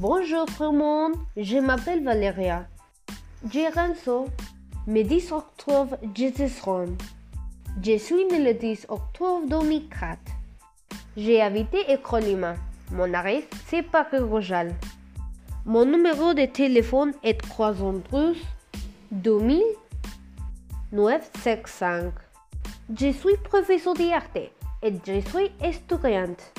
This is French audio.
Bonjour tout le monde, je m'appelle Valéria. J'ai Renzo. Le 10 octobre, je Je suis né le 10 octobre 2004. J'ai habité Écrolima. Mon arrêt, c'est Paris Rojal. Mon numéro de téléphone est 312 2000 965. Je suis professeur d'art et je suis étudiante.